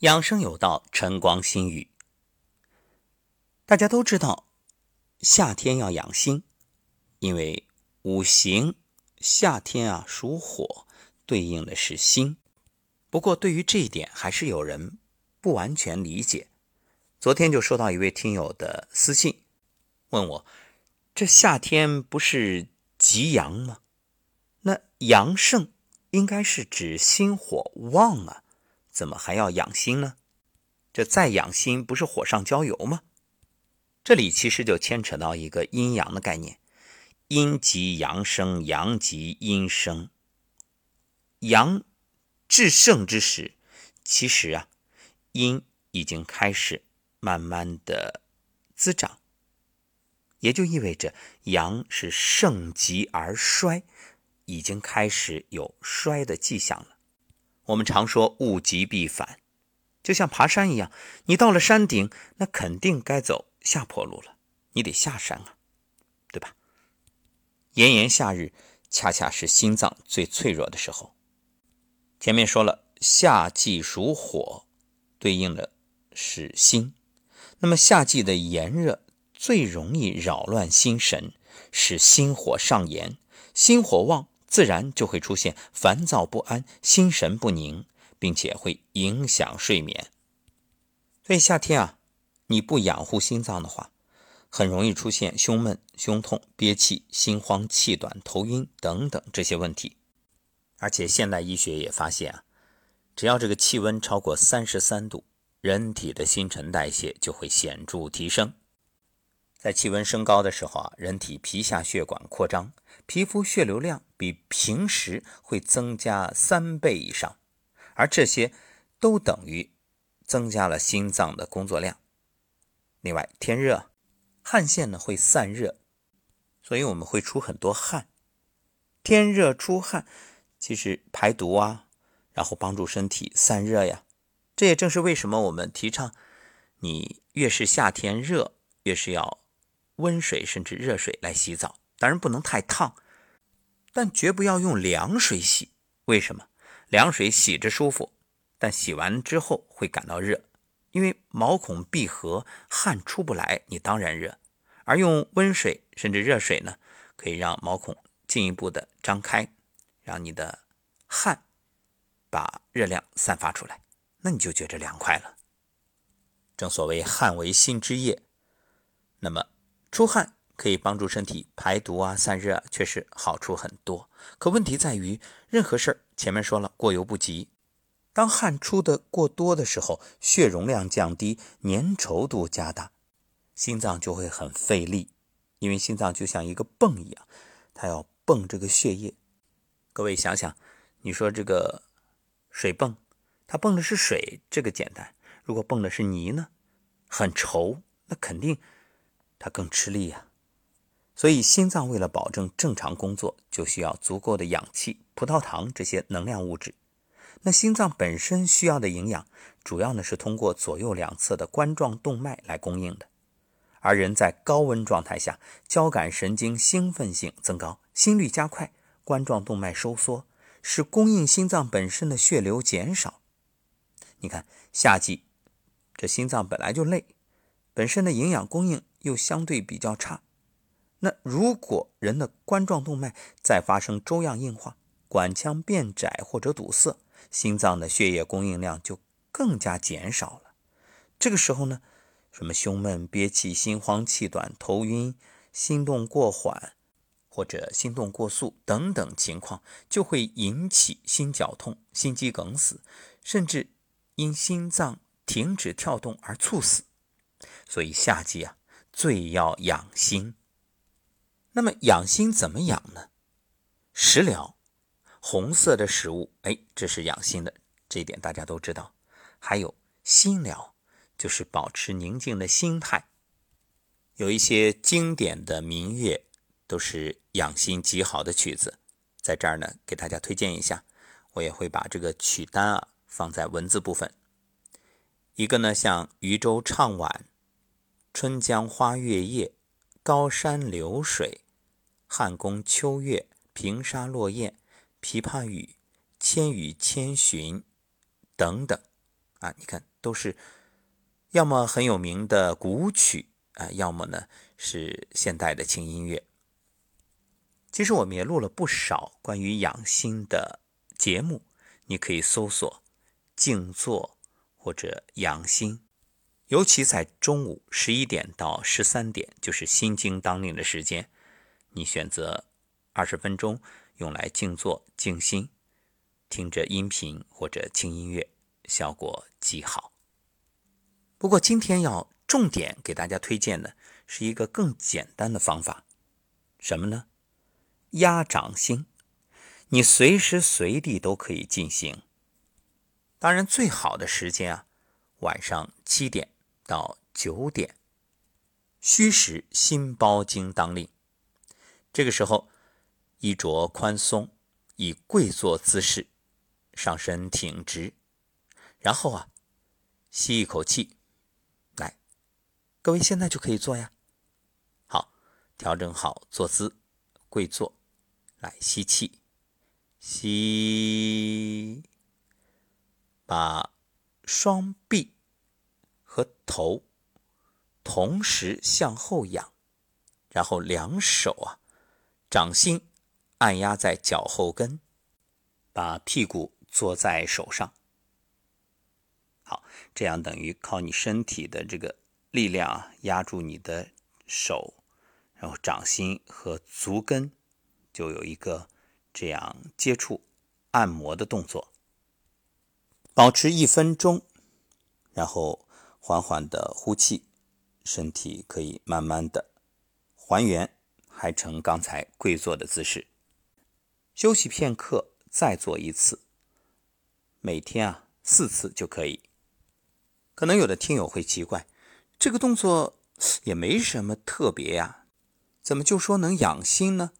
养生有道，晨光心语。大家都知道，夏天要养心，因为五行夏天啊属火，对应的是心。不过，对于这一点，还是有人不完全理解。昨天就收到一位听友的私信，问我：这夏天不是极阳吗？那阳盛应该是指心火旺啊。怎么还要养心呢？这再养心不是火上浇油吗？这里其实就牵扯到一个阴阳的概念，阴极阳生，阳极阴生。阳至盛之时，其实啊，阴已经开始慢慢的滋长，也就意味着阳是盛极而衰，已经开始有衰的迹象了。我们常说物极必反，就像爬山一样，你到了山顶，那肯定该走下坡路了，你得下山啊，对吧？炎炎夏日，恰恰是心脏最脆弱的时候。前面说了，夏季属火，对应的是心。那么夏季的炎热最容易扰乱心神，使心火上炎，心火旺。自然就会出现烦躁不安、心神不宁，并且会影响睡眠。所以夏天啊，你不养护心脏的话，很容易出现胸闷、胸痛、憋气、心慌、气短、头晕等等这些问题。而且现代医学也发现啊，只要这个气温超过三十三度，人体的新陈代谢就会显著提升。在气温升高的时候啊，人体皮下血管扩张，皮肤血流量比平时会增加三倍以上，而这些都等于增加了心脏的工作量。另外，天热，汗腺呢会散热，所以我们会出很多汗。天热出汗，其实排毒啊，然后帮助身体散热呀。这也正是为什么我们提倡，你越是夏天热，越是要。温水甚至热水来洗澡，当然不能太烫，但绝不要用凉水洗。为什么？凉水洗着舒服，但洗完之后会感到热，因为毛孔闭合，汗出不来，你当然热。而用温水甚至热水呢，可以让毛孔进一步的张开，让你的汗把热量散发出来，那你就觉着凉快了。正所谓汗为心之液，那么。出汗可以帮助身体排毒啊、散热，确实好处很多。可问题在于，任何事儿前面说了，过犹不及。当汗出的过多的时候，血容量降低，粘稠度加大，心脏就会很费力，因为心脏就像一个泵一样，它要泵这个血液。各位想想，你说这个水泵，它泵的是水，这个简单；如果泵的是泥呢，很稠，那肯定。它更吃力呀，所以心脏为了保证正常工作，就需要足够的氧气、葡萄糖这些能量物质。那心脏本身需要的营养，主要呢是通过左右两侧的冠状动脉来供应的。而人在高温状态下，交感神经兴奋性增高，心率加快，冠状动脉收缩，使供应心脏本身的血流减少。你看，夏季这心脏本来就累，本身的营养供应。又相对比较差，那如果人的冠状动脉再发生粥样硬化、管腔变窄或者堵塞，心脏的血液供应量就更加减少了。这个时候呢，什么胸闷、憋气、心慌、气短、头晕、心动过缓或者心动过速等等情况，就会引起心绞痛、心肌梗死，甚至因心脏停止跳动而猝死。所以夏季啊。最要养心，那么养心怎么养呢？食疗，红色的食物，哎，这是养心的，这一点大家都知道。还有心疗，就是保持宁静的心态。有一些经典的民乐，都是养心极好的曲子，在这儿呢，给大家推荐一下。我也会把这个曲单啊放在文字部分。一个呢，像渔舟唱晚。春江花月夜，高山流水，汉宫秋月，平沙落雁，琵琶语，千与千寻等等，啊，你看都是要么很有名的古曲啊，要么呢是现代的轻音乐。其实我们也录了不少关于养心的节目，你可以搜索“静坐”或者“养心”，尤其在中午十一点到十三点，就是心经当令的时间，你选择二十分钟用来静坐静心，听着音频或者轻音乐，效果极好。不过今天要重点给大家推荐的是一个更简单的方法，什么呢？压掌心，你随时随地都可以进行。当然，最好的时间啊，晚上七点到九点，虚实心包经当令。这个时候，衣着宽松，以跪坐姿势，上身挺直，然后啊，吸一口气，来，各位现在就可以做呀。好，调整好坐姿，跪坐。来吸气，吸，把双臂和头同时向后仰，然后两手啊，掌心按压在脚后跟，把屁股坐在手上。好，这样等于靠你身体的这个力量啊，压住你的手，然后掌心和足跟。就有一个这样接触按摩的动作，保持一分钟，然后缓缓的呼气，身体可以慢慢的还原，还成刚才跪坐的姿势。休息片刻，再做一次。每天啊四次就可以。可能有的听友会奇怪，这个动作也没什么特别呀，怎么就说能养心呢？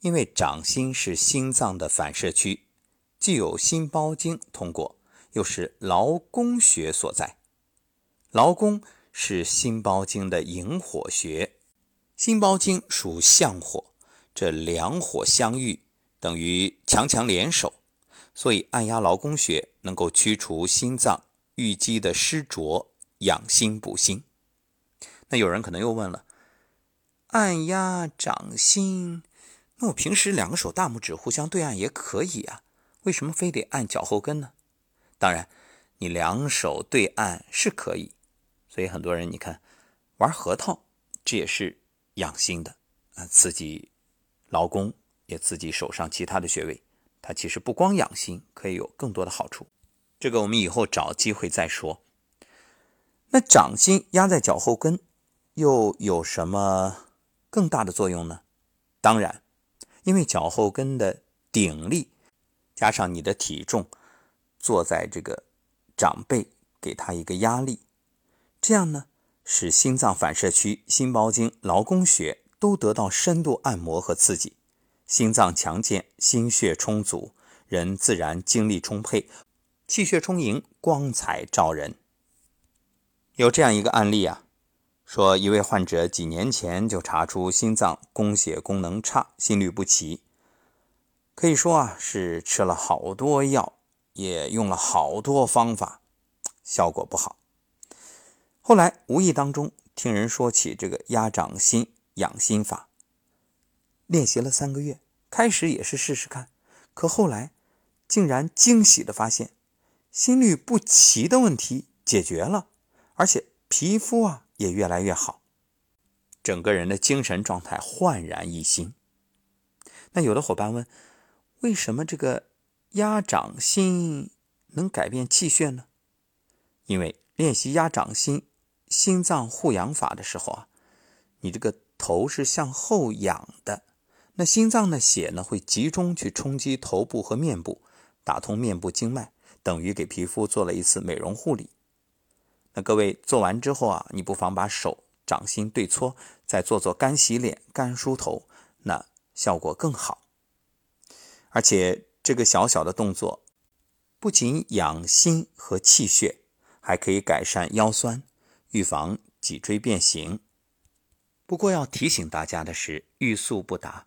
因为掌心是心脏的反射区，既有心包经通过，又是劳宫穴所在。劳宫是心包经的营火穴，心包经属相火，这两火相遇等于强强联手，所以按压劳宫穴能够驱除心脏淤积的湿浊，养心补心。那有人可能又问了，按压掌心。那我平时两个手大拇指互相对按也可以啊，为什么非得按脚后跟呢？当然，你两手对按是可以，所以很多人你看玩核桃，这也是养心的啊，刺激劳宫，也刺激手上其他的穴位。它其实不光养心，可以有更多的好处。这个我们以后找机会再说。那掌心压在脚后跟，又有什么更大的作用呢？当然。因为脚后跟的顶力，加上你的体重，坐在这个长辈，给他一个压力，这样呢，使心脏反射区、心包经、劳宫穴都得到深度按摩和刺激，心脏强健，心血充足，人自然精力充沛，气血充盈，光彩照人。有这样一个案例啊。说一位患者几年前就查出心脏供血功能差，心律不齐，可以说啊是吃了好多药，也用了好多方法，效果不好。后来无意当中听人说起这个压掌心养心法，练习了三个月，开始也是试试看，可后来竟然惊喜的发现，心律不齐的问题解决了，而且皮肤啊。也越来越好，整个人的精神状态焕然一新。那有的伙伴问，为什么这个压掌心能改变气血呢？因为练习压掌心、心脏护养法的时候啊，你这个头是向后仰的，那心脏的血呢会集中去冲击头部和面部，打通面部经脉，等于给皮肤做了一次美容护理。那各位做完之后啊，你不妨把手掌心对搓，再做做干洗脸、干梳头，那效果更好。而且这个小小的动作，不仅养心和气血，还可以改善腰酸，预防脊椎变形。不过要提醒大家的是，欲速不达，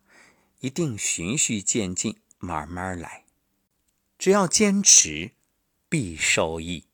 一定循序渐进，慢慢来。只要坚持，必受益。